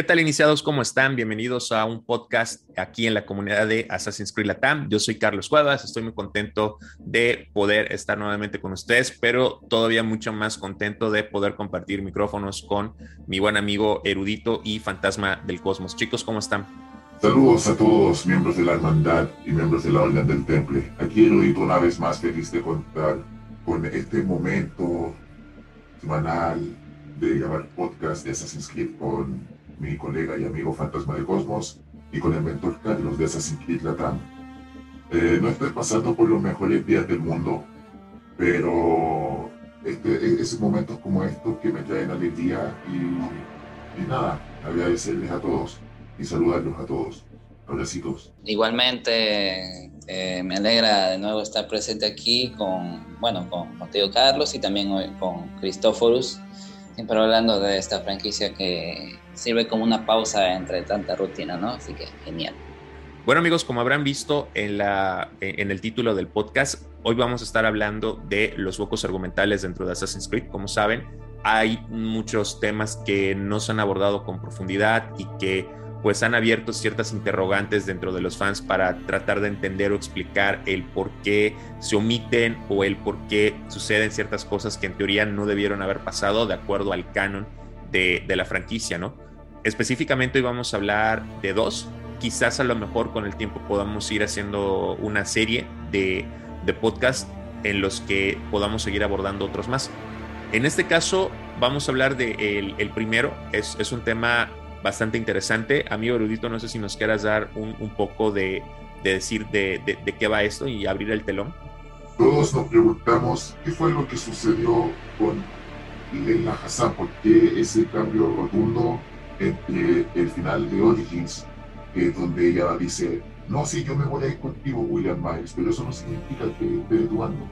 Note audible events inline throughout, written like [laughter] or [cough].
¿Qué tal iniciados? ¿Cómo están? Bienvenidos a un podcast aquí en la comunidad de Assassin's Creed Latam. Yo soy Carlos Cuadras, estoy muy contento de poder estar nuevamente con ustedes, pero todavía mucho más contento de poder compartir micrófonos con mi buen amigo erudito y fantasma del cosmos. Chicos, ¿cómo están? Saludos a todos miembros de la hermandad y miembros de la Orden del Temple. Aquí erudito una vez más feliz de contar con este momento semanal de llamar podcast de Assassin's Creed con mi colega y amigo Fantasma de Cosmos, y con el mentor Carlos de Assassin's Creed Latam. Eh, no estoy pasando por los mejores días del mundo, pero este, es momentos como estos que me traen alegría y, y nada, agradecerles a todos y saludarlos a todos. Abracitos. Igualmente, eh, me alegra de nuevo estar presente aquí con, bueno, con, Tío Carlos y también con Cristóforos, siempre hablando de esta franquicia que sirve como una pausa entre tanta rutina, ¿no? Así que genial. Bueno amigos, como habrán visto en, la, en el título del podcast, hoy vamos a estar hablando de los huecos argumentales dentro de Assassin's Creed. Como saben, hay muchos temas que no se han abordado con profundidad y que pues han abierto ciertas interrogantes dentro de los fans para tratar de entender o explicar el por qué se omiten o el por qué suceden ciertas cosas que en teoría no debieron haber pasado de acuerdo al canon de, de la franquicia, ¿no? Específicamente hoy vamos a hablar de dos. Quizás a lo mejor con el tiempo podamos ir haciendo una serie de, de podcast en los que podamos seguir abordando otros más. En este caso vamos a hablar del de el primero. Es, es, un tema bastante interesante. Amigo erudito, no sé si nos quieras dar un, un poco de, de decir de, de, qué va esto y abrir el telón. Todos nos preguntamos qué fue lo que sucedió con Leila Hassan, por qué ese cambio rotundo entre el final de Origins, eh, donde ella dice, no, sí, yo me voy a ir contigo, William Myers, pero eso no significa que esté dudando.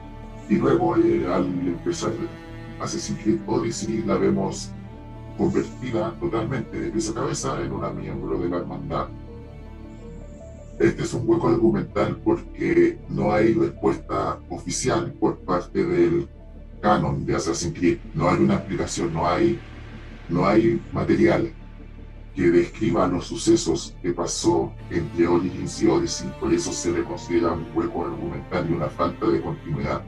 Y luego, eh, al empezar Assassin's Creed Odyssey, la vemos convertida totalmente de pies a cabeza en una miembro de la hermandad. Este es un hueco argumental porque no hay respuesta oficial por parte del canon de Assassin's Creed. No hay una explicación, no hay, no hay material que describa los sucesos que pasó entre Origins y Odyssey, por eso se le considera un hueco argumental y una falta de continuidad.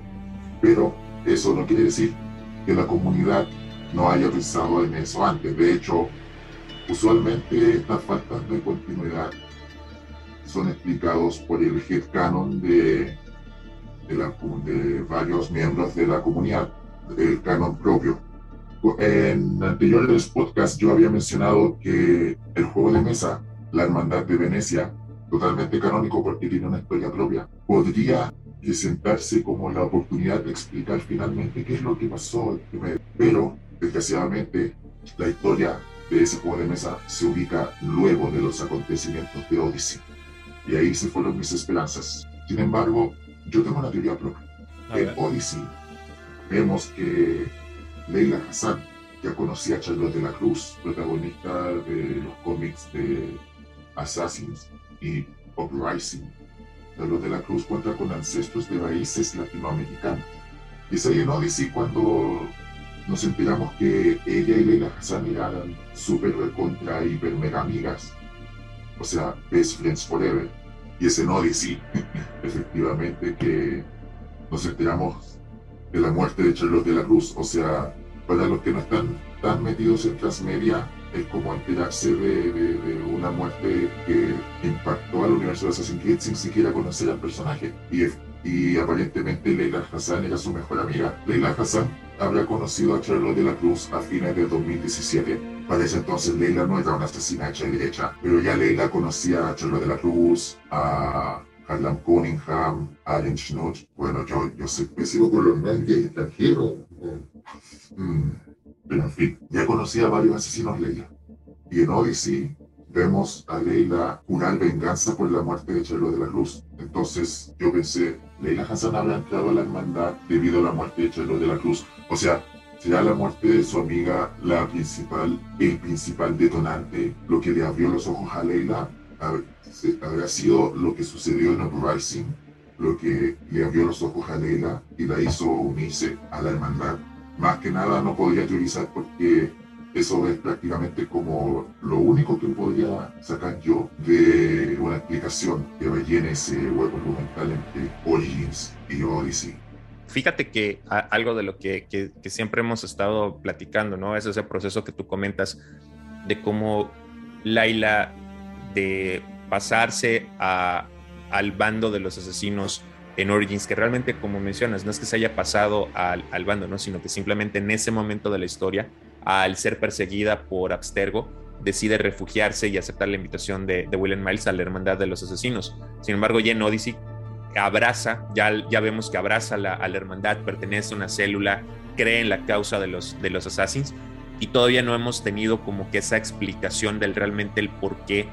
Pero eso no quiere decir que la comunidad no haya pensado en eso antes. De hecho, usualmente estas faltas de continuidad son explicados por el headcanon de, de, la, de varios miembros de la comunidad, el canon propio en anteriores podcasts yo había mencionado que el juego de mesa, La Hermandad de Venecia, totalmente canónico porque tiene una historia propia, podría presentarse como la oportunidad de explicar finalmente qué es lo que pasó. Pero, desgraciadamente, la historia de ese juego de mesa se ubica luego de los acontecimientos de Odyssey. Y ahí se fueron mis esperanzas. Sin embargo, yo tengo una teoría propia. En Odyssey vemos que Leila Hassan ya conocía a Charlotte de la Cruz, protagonista de los cómics de Assassins y Uprising. Charlotte de la Cruz cuenta con ancestros de raíces latinoamericanos. Y es ahí en Odyssey cuando nos enteramos que ella y Leila Hassan eran súper contra hiper mega amigas. O sea, best friends forever. Y es en Odyssey, [laughs] efectivamente, que nos enteramos de la muerte de Charlotte de la Cruz. O sea, para los que no están tan metidos en transmedia, es como enterarse de, de, de, una muerte que impactó al universo de Assassin's Creed sin siquiera conocer al personaje. Y, y aparentemente Leila Hassan era su mejor amiga. Leila Hassan habría conocido a Charlotte de la Cruz a fines de 2017. Para ese entonces Leila no era una asesina hecha y derecha, pero ya Leila conocía a Charlotte de la Cruz, a Harlan Cunningham, Allen Schnut. Bueno, yo, yo soy pésimo con los nombres extranjeros. Mm, pero en fin, ya conocía a varios asesinos Leila. Y en Odyssey vemos a Leila jurar venganza por la muerte de Chelo de la Cruz. Entonces yo pensé, Leila Hassan habrá entrado a la hermandad debido a la muerte de Chelo de la Cruz. O sea, será la muerte de su amiga la principal, el principal detonante, lo que le abrió los ojos a Leila habrá sido lo que sucedió en Uprising, lo que le abrió los ojos a Leila y la hizo unirse a la hermandad. Más que nada no podría teorizar porque eso es prácticamente como lo único que podría sacar yo de una explicación que rellene ese hueco argumental entre Origins y Odyssey. Fíjate que algo de lo que, que, siempre hemos estado platicando, ¿no? Es ese proceso que tú comentas de cómo Laila de pasarse a, al bando de los asesinos en Origins, que realmente, como mencionas, no es que se haya pasado al, al, bando, ¿no? sino que simplemente en ese momento de la historia, al ser perseguida por Abstergo, decide refugiarse y aceptar la invitación de, de William Miles a la Hermandad de los Asesinos. Sin embargo, ya en Odyssey abraza, ya, ya vemos que abraza la, a la hermandad, pertenece a una célula, cree en la causa de los, de los assassins y todavía no hemos tenido como que esa explicación del realmente el por qué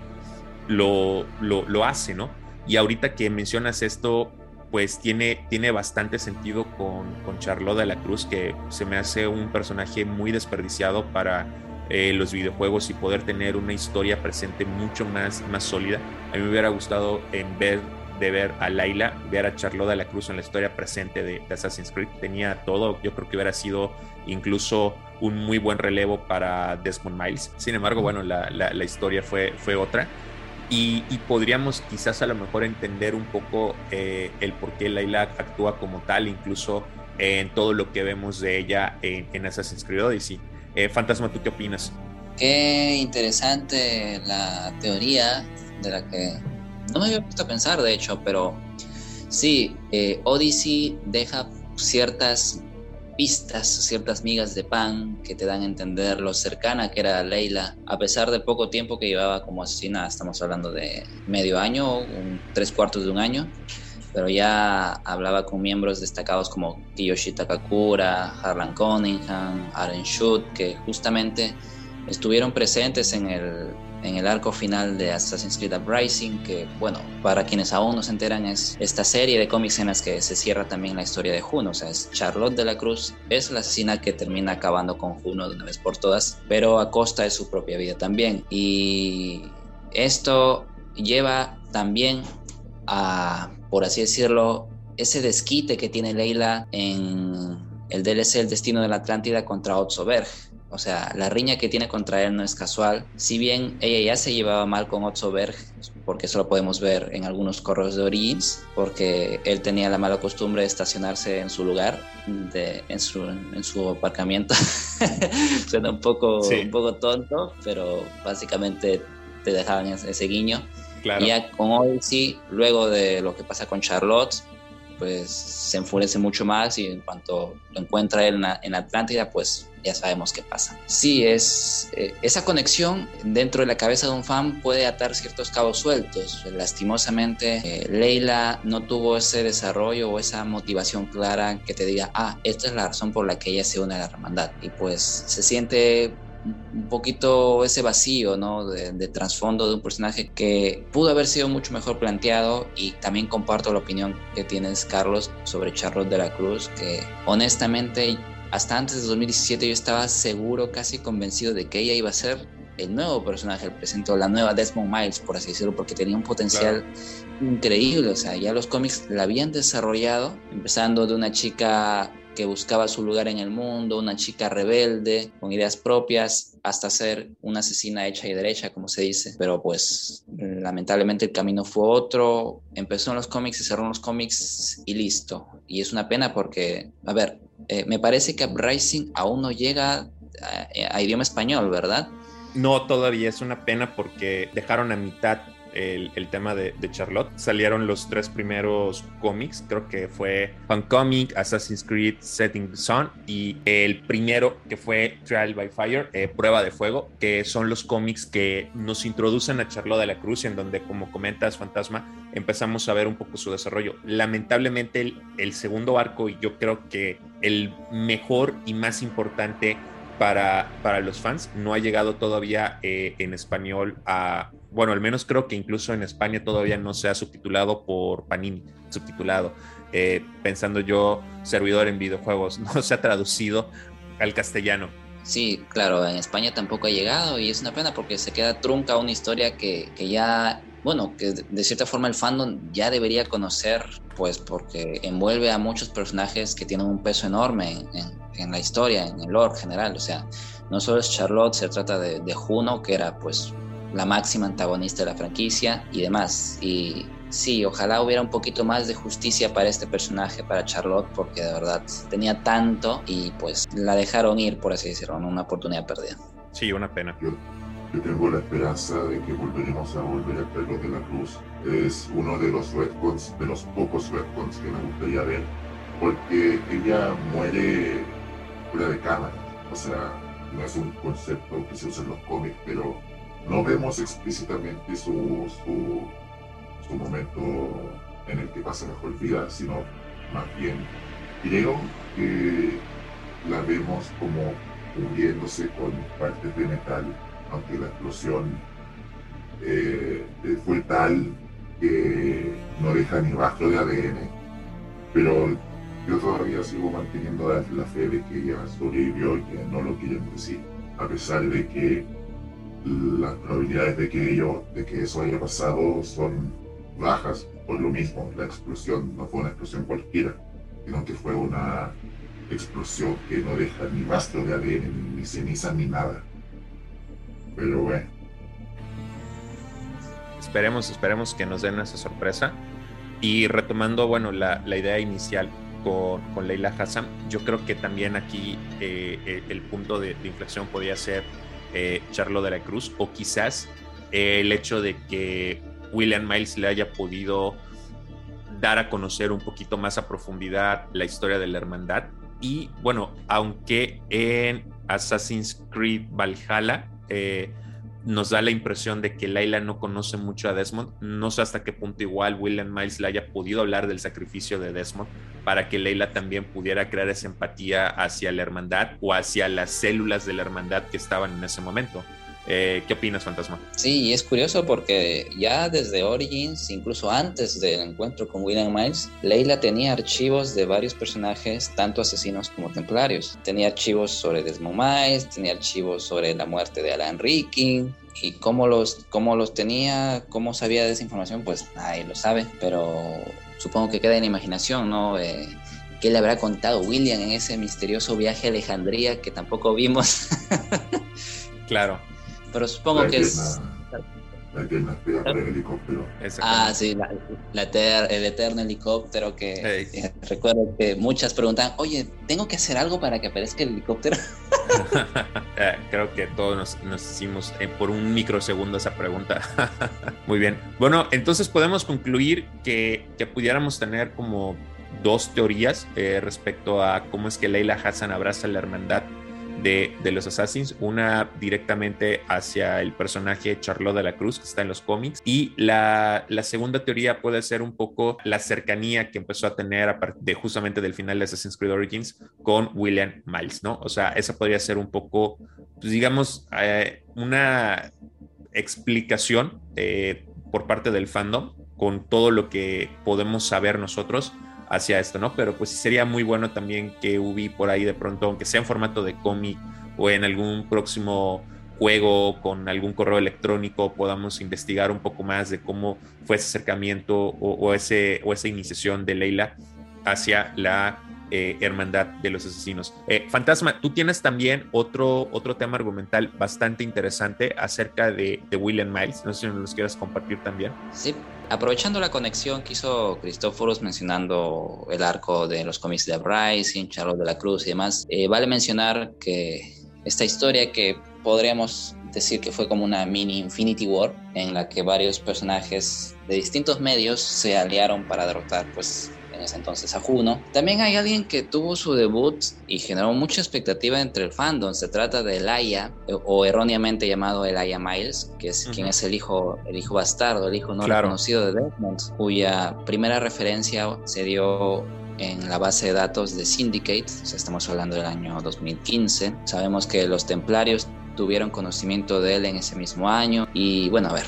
lo, lo, lo hace, ¿no? Y ahorita que mencionas esto, pues tiene, tiene bastante sentido con, con Charlotte de la Cruz, que se me hace un personaje muy desperdiciado para eh, los videojuegos y poder tener una historia presente mucho más, más sólida. A mí me hubiera gustado en vez de ver a Laila, ver a Charlotte de la Cruz en la historia presente de, Assassin's Creed. Tenía todo, yo creo que hubiera sido incluso un muy buen relevo para Desmond Miles. Sin embargo, bueno, la, la, historia fue, fue otra. Y, podríamos quizás a lo mejor entender un poco eh, el por qué Laila actúa como tal, incluso en todo lo que vemos de ella en, Assassin's Creed Odyssey. Eh, Fantasma, ¿tú qué opinas? Qué interesante la teoría de la que no me había puesto a pensar, de hecho, pero sí, eh, Odyssey deja ciertas pistas, ciertas migas de pan que te dan a entender lo cercana que era Leila, a pesar de poco tiempo que llevaba como asesina, estamos hablando de medio año, tres cuartos de un año, pero ya hablaba con miembros destacados como Kiyoshi Takakura, Harlan Cunningham, Aaron Schutt, que justamente estuvieron presentes en el en el arco final de Assassin's Creed Uprising, que bueno, para quienes aún no se enteran es esta serie de cómics en las que se cierra también la historia de Juno, o sea, es Charlotte de la Cruz, es la asesina que termina acabando con Juno de una vez por todas, pero a costa de su propia vida también. Y esto lleva también a, por así decirlo, ese desquite que tiene Leila en el DLC El Destino de la Atlántida contra Otso Berg o sea, la riña que tiene contra él no es casual. Si bien ella ya se llevaba mal con Otto Berg, porque eso lo podemos ver en algunos correos de Origins, porque él tenía la mala costumbre de estacionarse en su lugar, de, en, su, en su aparcamiento. [laughs] Suena un poco, un poco tonto, pero básicamente te dejaban ese, guiño. Claro. Y ya con Odyssey, luego de lo que pasa con Charlotte, pues se enfurece mucho más y en cuanto lo encuentra él en, Atlántida, pues ya sabemos qué pasa. Sí, es eh, esa conexión dentro de la cabeza de un fan puede atar ciertos cabos sueltos. Lastimosamente, eh, Leila no tuvo ese desarrollo o esa motivación clara que te diga, ah, esta es la razón por la que ella se une a la hermandad. Y pues se siente un poquito ese vacío, ¿no? De, trasfondo de un personaje que pudo haber sido mucho mejor planteado y también comparto la opinión que tienes, Carlos, sobre Charlotte de la Cruz, que honestamente hasta antes de 2017 yo estaba seguro, casi convencido de que ella iba a ser el nuevo personaje, el presente, o la nueva Desmond Miles, por así decirlo, porque tenía un potencial increíble, o sea, ya los cómics la habían desarrollado, empezando de una chica que buscaba su lugar en el mundo, una chica rebelde, con ideas propias, hasta ser una asesina hecha y derecha, como se dice. Pero pues lamentablemente el camino fue otro, empezó en los cómics, se cerró en los cómics y listo. Y es una pena porque, a ver, eh, me parece que Uprising aún no llega a idioma español, ¿verdad? No, todavía es una pena porque dejaron a mitad el, tema de, Charlotte. Salieron los tres primeros cómics, creo que fue Fan Comic, Assassin's Creed, Setting Sun y el primero que fue Trial by Fire, eh, Prueba de Fuego, que son los cómics que nos introducen a Charlotte de la Cruz, en donde, como comentas, Fantasma, empezamos a ver un poco su desarrollo. Lamentablemente, el, segundo arco, y yo creo que el mejor y más importante para, para los fans, no ha llegado todavía eh, en español a, bueno, al menos creo que incluso en España todavía no se ha subtitulado por Panini, subtitulado. Eh, pensando yo, servidor en videojuegos, [laughs] no se ha traducido al castellano. Sí, claro, en España tampoco ha llegado y es una pena porque se queda trunca una historia que, que ya, bueno, que de cierta forma el fandom ya debería conocer, pues porque envuelve a muchos personajes que tienen un peso enorme en, en la historia, en el lore general. O sea, no solo es Charlotte, se trata de, de Juno, que era pues la máxima antagonista de la franquicia y demás. Y sí, ojalá hubiera un poquito más de justicia para este personaje, para Charlotte, porque de verdad tenía tanto y pues la dejaron ir, por así decirlo, una oportunidad perdida. Sí, una pena. Yo, tengo la esperanza de que volveremos a volver a Carlos de la Cruz. Es uno de los retcons, de los pocos retcons que me gustaría ver, porque ella muere fuera de cámara. O sea, no es un concepto que se usa en los cómics, pero no vemos explícitamente su, su, su momento en el que pasa mejor vida, sino más bien creo que la vemos como cubriéndose con partes de metal, aunque la explosión eh, fue tal que no deja ni rastro de ADN. Pero yo todavía sigo manteniendo la, fe de que ella sobrevivió y que no lo quieren decir, a pesar de que las probabilidades de que, ello, de que eso haya pasado son bajas por lo mismo. La explosión no fue una explosión cualquiera, sino que fue una explosión que no deja ni rastro de ADN, ni ceniza, ni nada. Pero bueno. Esperemos, esperemos que nos den esa sorpresa. Y retomando, bueno, la, la idea inicial con, con, Leila Hassan, yo creo que también aquí eh, eh, el punto de, de, inflexión podría ser eh, Charlo de la Cruz o quizás eh, el hecho de que William Miles le haya podido dar a conocer un poquito más a profundidad la historia de la hermandad. Y bueno, aunque en Assassin's Creed Valhalla eh, nos da la impresión de que Layla no conoce mucho a Desmond, no sé hasta qué punto igual William Miles le haya podido hablar del sacrificio de Desmond para que Layla también pudiera crear esa empatía hacia la hermandad o hacia las células de la hermandad que estaban en ese momento. Eh, ¿Qué opinas, Fantasma? Sí, y es curioso porque ya desde Origins, incluso antes del encuentro con William Miles, Leila tenía archivos de varios personajes, tanto asesinos como templarios. Tenía archivos sobre Desmond Miles, tenía archivos sobre la muerte de Alan Ricking, y cómo los, cómo los tenía, cómo sabía de esa información, pues nadie lo sabe, pero supongo que queda en imaginación, ¿no? Eh, ¿Qué le habrá contado William en ese misterioso viaje a Alejandría que tampoco vimos? [laughs] claro. Pero supongo que es... La eterna espera para el helicóptero. Ah, sí, la, la el eterno helicóptero que eh, recuerdo que muchas preguntan, oye, ¿tengo que hacer algo para que aparezca el helicóptero? [laughs] [laughs] Eh, creo que todos nos, nos hicimos eh, por un microsegundo esa pregunta. [laughs] Muy bien. Bueno, entonces podemos concluir que, que pudiéramos tener como dos teorías respecto a cómo es que Leila Hassan abraza la hermandad de, los Assassins, una directamente hacia el personaje Charlotte de la Cruz que está en los cómics y la, segunda teoría puede ser un poco la cercanía que empezó a tener de justamente del final de Assassin's Creed Origins con William Miles, ¿no? O sea, esa podría ser un poco, pues digamos, eh, una explicación eh, por parte del fandom con todo lo que podemos saber nosotros hacia esto, ¿no? Pero pues sería muy bueno también que Ubi por ahí de pronto, aunque sea en formato de cómic o en algún próximo juego con algún correo electrónico podamos investigar un poco más de cómo fue ese acercamiento o, ese, o esa iniciación de Leila hacia la eh, hermandad de los asesinos. Eh, Fantasma, tú tienes también otro, otro tema argumental bastante interesante acerca de, William Miles. No sé si nos los quieras compartir también. Sí, Aprovechando la conexión que hizo Cristóforos mencionando el arco de los cómics de Uprising, Charlotte de la Cruz y demás, eh, vale mencionar que esta historia que podríamos decir que fue como una mini Infinity War en la que varios personajes de distintos medios se aliaron para derrotar pues en ese entonces a Juno. También hay alguien que tuvo su debut y generó mucha expectativa entre el fandom. Se trata de Elia, o erróneamente llamado Elia Miles, que es quien es el hijo, el hijo bastardo, el hijo no reconocido de Desmond, cuya primera referencia se dio en la base de datos de Syndicate, o estamos hablando del año 2015. Sabemos que los templarios tuvieron conocimiento de él en ese mismo año y bueno, a ver,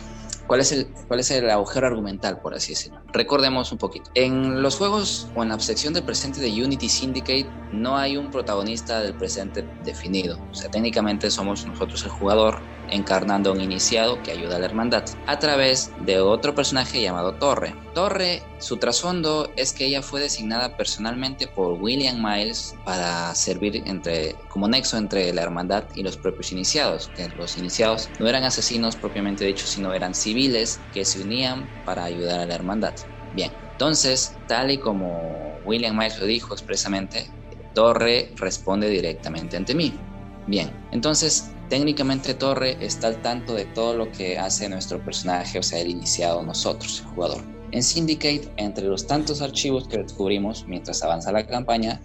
¿Cuál es, el, ¿Cuál es el agujero argumental, por así decirlo? Recordemos un poquito. En los juegos o en la sección del presente de Unity Syndicate no hay un protagonista del presente definido. O sea, técnicamente somos nosotros el jugador encarnando a un iniciado que ayuda a la hermandad, a través de otro personaje llamado Torre. Torre, su trasfondo es que ella fue designada personalmente por William Miles para servir entre, como nexo entre la hermandad y los propios iniciados, que los iniciados no eran asesinos propiamente dicho, sino eran civiles que se unían para ayudar a la hermandad. Bien, entonces, tal y como William Miles lo dijo expresamente, Torre responde directamente ante mí. Bien, entonces técnicamente Torre está al tanto de todo lo que hace nuestro personaje, o sea, el iniciado nosotros, el jugador. En Syndicate, entre los tantos archivos que descubrimos mientras avanza la campaña,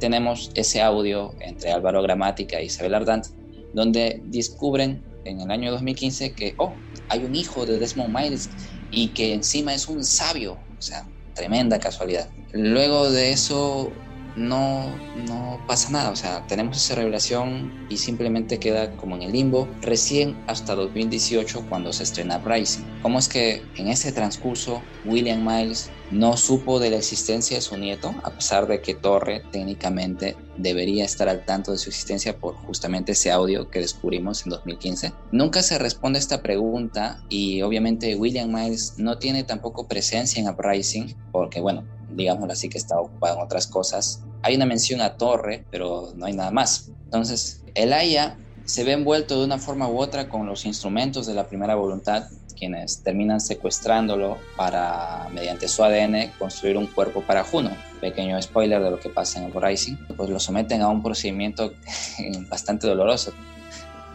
tenemos ese audio entre Álvaro Gramática y Isabel Ardant, donde descubren en el año 2015 que, oh, hay un hijo de Desmond Miles y que encima es un sabio, o sea, tremenda casualidad. Luego de eso no, no pasa nada, o sea, tenemos esa revelación y simplemente queda como en el limbo recién hasta 2018 cuando se estrena Rising. ¿Cómo es que en ese transcurso William Miles no supo de la existencia de su nieto, a pesar de que Torre técnicamente debería estar al tanto de su existencia por justamente ese audio que descubrimos en 2015. Nunca se responde esta pregunta y obviamente William Miles no tiene tampoco presencia en Uprising porque bueno, digámoslo así que está ocupado en otras cosas. Hay una mención a Torre, pero no hay nada más. Entonces, el Aya se ve envuelto de una forma u otra con los instrumentos de la primera voluntad quienes terminan secuestrándolo para, mediante su ADN, construir un cuerpo para Juno. Pequeño spoiler de lo que pasa en el Rising. Pues lo someten a un procedimiento [laughs] bastante doloroso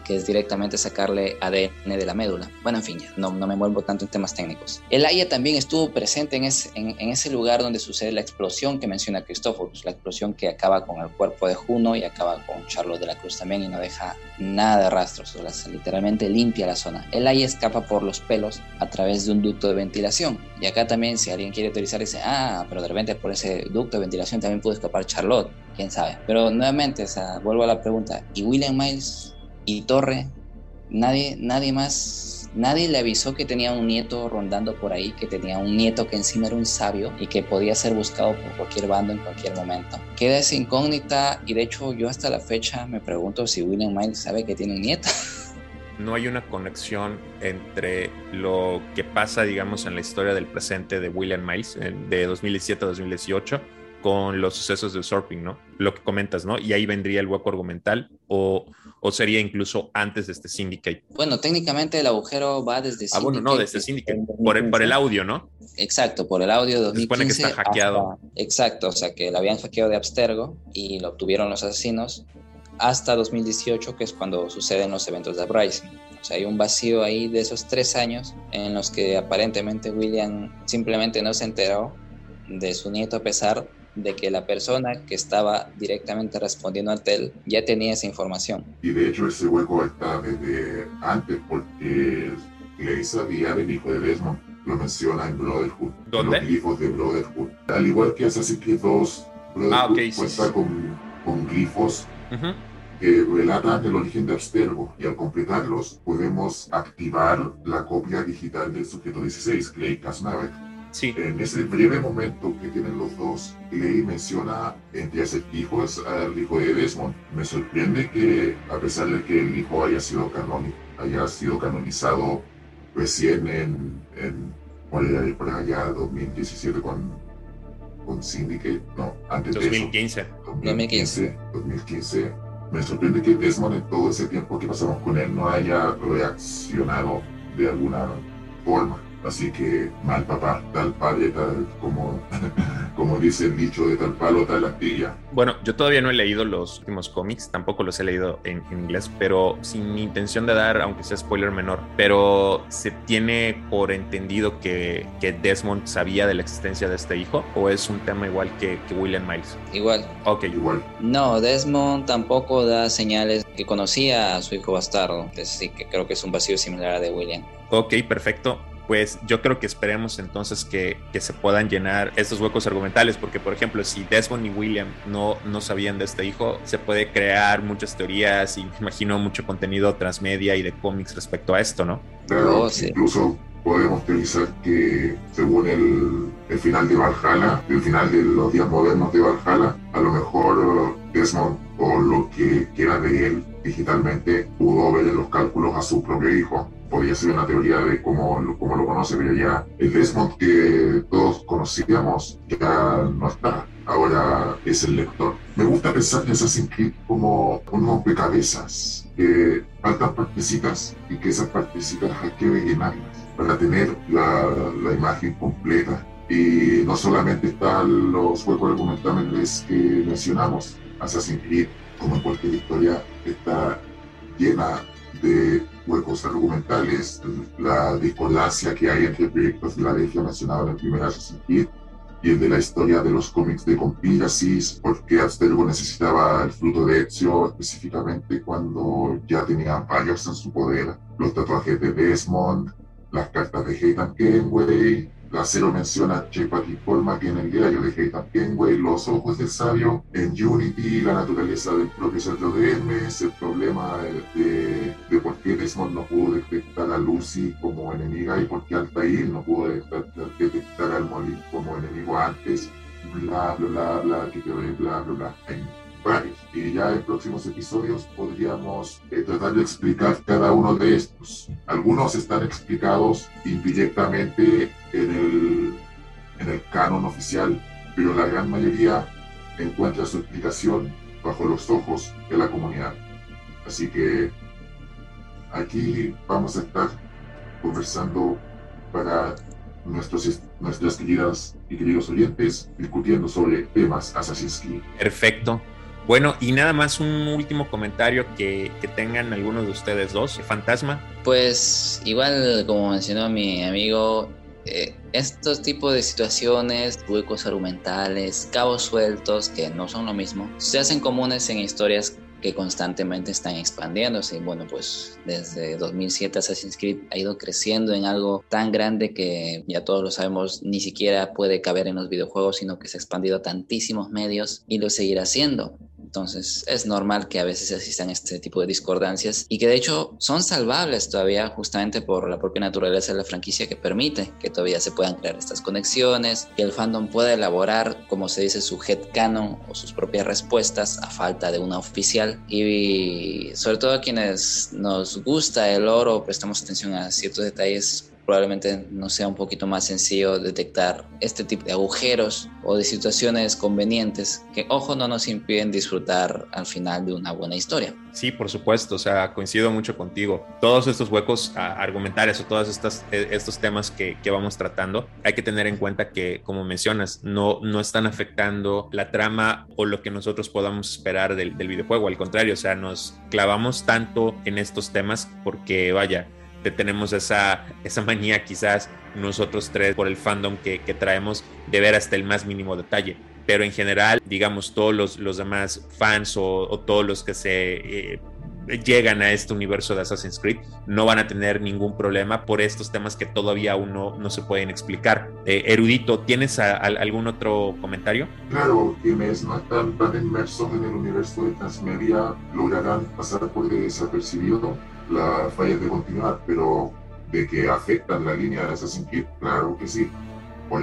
que es directamente sacarle ADN de la médula. Bueno, en fin, ya, no, no me vuelvo tanto en temas técnicos. El AIA también estuvo presente en ese, en, ese lugar donde sucede la explosión que menciona Cristóforos, la explosión que acaba con el cuerpo de Juno y acaba con Charlotte de la Cruz también y no deja nada de rastros, o sea, literalmente limpia la zona. El AIA escapa por los pelos a través de un ducto de ventilación. Y acá también, si alguien quiere utilizar dice, ah, pero de repente por ese ducto de ventilación también pudo escapar Charlotte, quién sabe. Pero nuevamente, o sea, vuelvo a la pregunta, ¿y William Miles y Torre, nadie, nadie más, nadie le avisó que tenía un nieto rondando por ahí, que tenía un nieto que encima era un sabio y que podía ser buscado por cualquier bando en cualquier momento. Queda esa incógnita y de hecho yo hasta la fecha me pregunto si William Miles sabe que tiene un nieto. [laughs] no hay una conexión entre lo que pasa, digamos, en la historia del presente de William Miles de 2017 a 2018 con los sucesos de Usurping, ¿no? Lo que comentas, ¿no? Y ahí vendría el hueco argumental o, o sería incluso antes de este Syndicate. Bueno, técnicamente el agujero va desde Syndicate. Ah, bueno, no, desde Syndicate, por el, por el audio, ¿no? Exacto, por el audio de 2015. Se supone que está hackeado. exacto, o sea, que lo habían hackeado de Abstergo y lo obtuvieron los asesinos hasta 2018, que es cuando suceden los eventos de Uprising. O sea, hay un vacío ahí de esos tres años en los que aparentemente William simplemente no se enteró de su nieto a pesar de que la persona que estaba directamente respondiendo al TEL ya tenía esa información. Y de hecho ese hueco está desde antes porque le sabía del hijo de Desmond. Lo menciona en Brotherhood. ¿Dónde? Los glifos de Brotherhood. Al igual que Assassin's Creed 2, Brotherhood ah, cuenta Con, con, glifos que relatan el origen de Abstergo y al completarlos podemos activar la copia digital del sujeto 16, Clay Kasnavek en ese breve momento que tienen los dos, Clay menciona entre acertijos al hijo de Desmond. Me sorprende que, a pesar de que el hijo haya sido, canónico, haya sido canonizado recién en, en por allá 2017 con, con Syndicate, no, antes 2015. de eso. 2015. 2015. Me sorprende que Desmond en todo ese tiempo que pasamos con él no haya reaccionado de alguna forma. Así que mal papá, tal padre, tal como, [laughs] como dice el dicho de tal palo, tal astilla. Bueno, yo todavía no he leído los últimos cómics, tampoco los he leído en, inglés, pero sin intención de dar, aunque sea spoiler menor, pero se tiene por entendido que, que Desmond sabía de la existencia de este hijo, o es un tema igual que, que William Miles. Igual. Ok, igual. No, Desmond tampoco da señales que conocía a su hijo bastardo, así que creo que es un vacío similar a de William. Ok, perfecto pues yo creo que esperemos entonces que, se puedan llenar estos huecos argumentales, porque por ejemplo, si Desmond y William no, no sabían de este hijo, se puede crear muchas teorías y me imagino mucho contenido transmedia y de cómics respecto a esto, ¿no? Pero oh, incluso podemos teorizar que según el, el, final de Valhalla, el final de los días modernos de Valhalla, a lo mejor Desmond o lo que queda de él digitalmente, pudo ver en los cálculos a su propio hijo. Podría ser una teoría de cómo, cómo lo conoce, pero ya el Desmond que todos conocíamos ya no está. Ahora es el lector. Me gusta pensar en Assassin's Creed como un rompecabezas, que faltan partecitas y que esas partecitas hay que rellenarlas para tener la, la imagen completa y no solamente están los juegos argumentales que mencionamos, Assassin's Creed, como en cualquier historia, está llena de huecos argumentales, la discordancia que hay entre proyectos de la Legia mencionado en el primer Assassin's y el de la historia de los cómics de Conspiracies, porque Abstergo necesitaba el fruto de Ezio específicamente cuando ya tenía varios en su poder, los tatuajes de Desmond, las cartas de Hayden Kenway, la cero menciona a Patrick Polma que en el diario de Hayden Kenway, Los Ojos del Sabio, en Unity, la naturaleza del propio centro de Hermes, el problema de, de, por qué Desmond no pudo detectar a Lucy como enemiga y por qué Altair no pudo detectar, al Molin como enemigo antes, bla, bla, bla, bla, que bla, bla, bla varios. Y ya en próximos episodios podríamos eh, tratar de explicar cada uno de estos. Algunos están explicados indirectamente en el, en el canon oficial, pero la gran mayoría encuentra su explicación bajo los ojos de la comunidad. Así que aquí vamos a estar conversando para nuestros, nuestras queridas y queridos oyentes, discutiendo sobre temas Assassin's Creed. Perfecto. Bueno, y nada más un último comentario que, tengan algunos de ustedes dos. Fantasma. Pues igual como mencionó mi amigo, eh, estos tipos de situaciones, huecos argumentales, cabos sueltos, que no son lo mismo, se hacen comunes en historias que constantemente están expandiéndose. Y bueno, pues desde 2007 Assassin's Creed ha ido creciendo en algo tan grande que ya todos lo sabemos, ni siquiera puede caber en los videojuegos, sino que se ha expandido a tantísimos medios y lo seguirá haciendo. Entonces es normal que a veces existan este tipo de discordancias y que de hecho son salvables todavía justamente por la propia naturaleza de la franquicia que permite que todavía se puedan crear estas conexiones, que el fandom pueda elaborar, como se dice, su head canon o sus propias respuestas a falta de una oficial. Y sobre todo a quienes nos gusta el oro, prestamos atención a ciertos detalles probablemente no sea un poquito más sencillo detectar este tipo de agujeros o de situaciones convenientes que, ojo, no nos impiden disfrutar al final de una buena historia. Sí, por supuesto, o sea, coincido mucho contigo. Todos estos huecos argumentales o todos estos, e, estos temas que, que, vamos tratando, hay que tener en cuenta que, como mencionas, no, no están afectando la trama o lo que nosotros podamos esperar del, del videojuego. Al contrario, o sea, nos clavamos tanto en estos temas porque, vaya, tenemos esa, esa manía quizás nosotros tres por el fandom que, traemos de ver hasta el más mínimo detalle. Pero en general, digamos, todos los, los demás fans o, todos los que se eh, llegan a este universo de Assassin's Creed no van a tener ningún problema por estos temas que todavía aún no, se pueden explicar. Eh, erudito, ¿tienes algún otro comentario? Claro, quienes no están tan inmersos en el universo de Transmedia lograrán pasar por desapercibido las fallas de continuar, pero de que afectan la línea de Assassin's Creed, claro que sí. Por,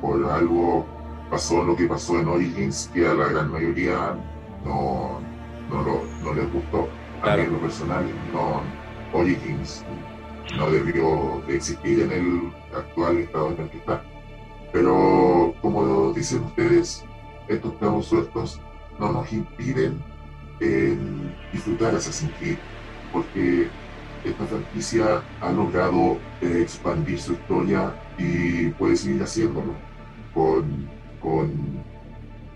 por algo pasó lo que pasó en Origins, que a la gran mayoría no, no, lo, no les gustó. A mí en lo personal, no, Origins no debió de existir en el actual estado en el que está. Pero como dicen ustedes, estos cabos sueltos no nos impiden disfrutar Assassin's Creed porque esta franquicia ha logrado eh, expandir su historia y puede seguir haciéndolo con, con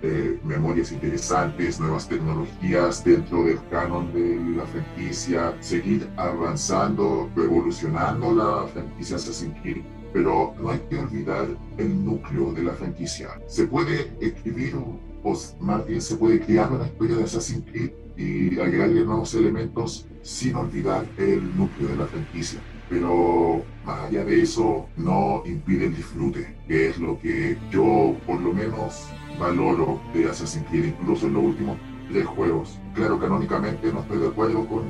eh, memorias interesantes, nuevas tecnologías dentro del canon de la franquicia, seguir avanzando, evolucionando la franquicia Assassin's Creed. Pero no hay que olvidar el núcleo de la franquicia. Se puede escribir, o más bien se puede crear una historia de Assassin's Creed y agregarle nuevos elementos sin olvidar el núcleo de la franquicia. Pero más allá de eso, no impide el disfrute, que es lo que yo por lo menos valoro de Assassin's Creed, incluso en los últimos tres juegos. Claro, canónicamente no estoy de acuerdo con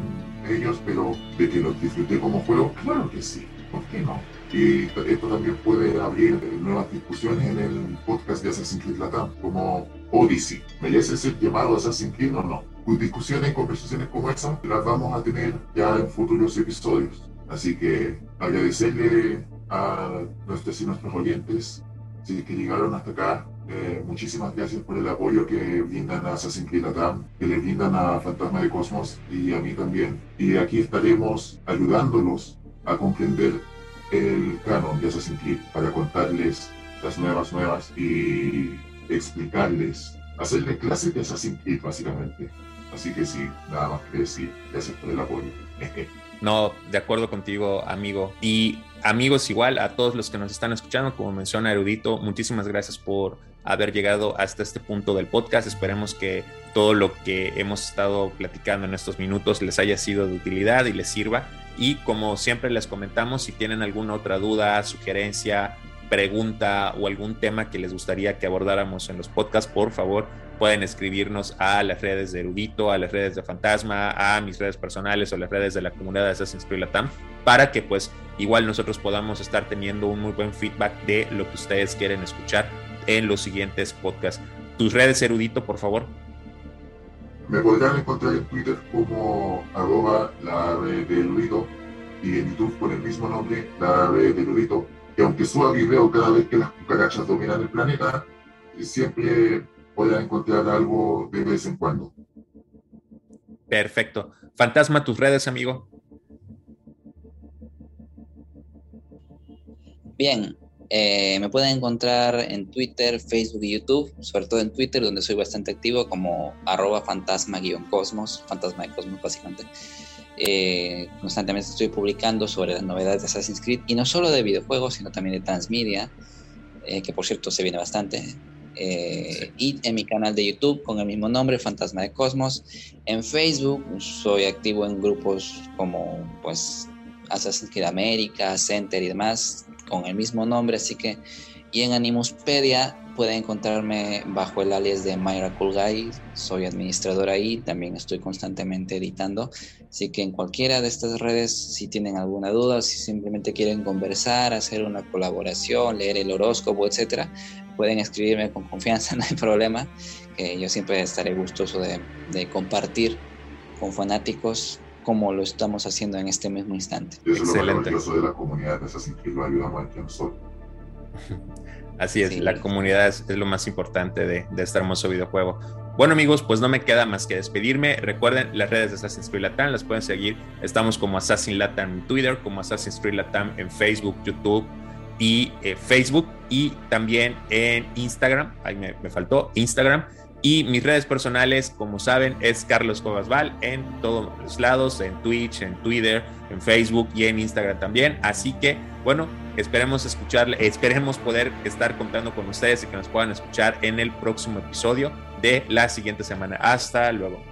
ellos, pero de que los disfruté como juego, claro que sí, ¿por qué no? Y esto también puede abrir nuevas discusiones en el podcast de Assassin's Creed Latam, como Odyssey. ¿Merece ser llamado Assassin's Creed o no? Discusiones y conversaciones como esa las vamos a tener ya en futuros episodios. Así que agradecerle a nuestros y nuestros oyentes si que llegaron hasta acá. Eh, muchísimas gracias por el apoyo que brindan a Assassin's Creed Latam, que le brindan a Fantasma de Cosmos y a mí también. Y aquí estaremos ayudándolos a comprender el canon de Assassin's Creed para contarles las nuevas nuevas y explicarles, hacerles clases de Assassin's Creed básicamente. Así que sí, nada más que decir, gracias por el apoyo. No, de acuerdo contigo, amigo. Y amigos, igual a todos los que nos están escuchando, como menciona Erudito, muchísimas gracias por haber llegado hasta este punto del podcast. Esperemos que todo lo que hemos estado platicando en estos minutos les haya sido de utilidad y les sirva. Y como siempre les comentamos, si tienen alguna otra duda, sugerencia, pregunta o algún tema que les gustaría que abordáramos en los podcasts, por favor, pueden escribirnos a las redes de Erudito, a las redes de Fantasma, a mis redes personales o las redes de la comunidad de Assassin's Creed Latam, para que pues igual nosotros podamos estar teniendo un muy buen feedback de lo que ustedes quieren escuchar en los siguientes podcasts. Tus redes, Erudito, por favor. Me podrán encontrar en Twitter como arroba la red de Erudito y en YouTube con el mismo nombre, la red de Erudito. Y aunque suba video cada vez que las cucarachas dominan el planeta, siempre podrán encontrar algo de vez en cuando. Perfecto. Fantasma, tus redes, amigo. Bien, eh, me pueden encontrar en Twitter, Facebook y YouTube, sobre todo en Twitter, donde soy bastante activo, como arroba fantasma-cosmos, fantasma de cosmos básicamente. Eh, constantemente estoy publicando sobre las novedades de Assassin's Creed, y no solo de videojuegos, sino también de transmedia, eh, que por cierto se viene bastante. Eh, y en mi canal de YouTube con el mismo nombre, Fantasma de Cosmos. En Facebook soy activo en grupos como pues Assassin's Creed América, Center y demás con el mismo nombre, así que y en Animuspedia pueden encontrarme bajo el alias de Myra Cool Guy, soy administrador ahí, también estoy constantemente editando, así que en cualquiera de estas redes, si tienen alguna duda, si simplemente quieren conversar, hacer una colaboración, leer el horóscopo, etcétera, pueden escribirme con confianza, [laughs] no hay problema, que yo siempre estaré gustoso de, de compartir con fanáticos como lo estamos haciendo en este mismo instante. Eso Excelente. Es lo de la comunidad, es así que lo ayudamos a nosotros. Así es, la comunidad es, lo más importante de, de, este hermoso videojuego. Bueno amigos, pues no me queda más que despedirme. Recuerden las redes de Assassin's Creed Latam, las pueden seguir. Estamos como Assassin Latam en Twitter, como Assassin's Creed Latam en Facebook, YouTube y eh, Facebook y también en Instagram. Ahí me faltó Instagram. Y mis redes personales, como saben, es Carlos Cobasval en todos los lados, en Twitch, en Twitter, en Facebook y en Instagram también. Así que, bueno, esperemos escucharle, esperemos poder estar contando con ustedes y que nos puedan escuchar en el próximo episodio de la siguiente semana. Hasta luego.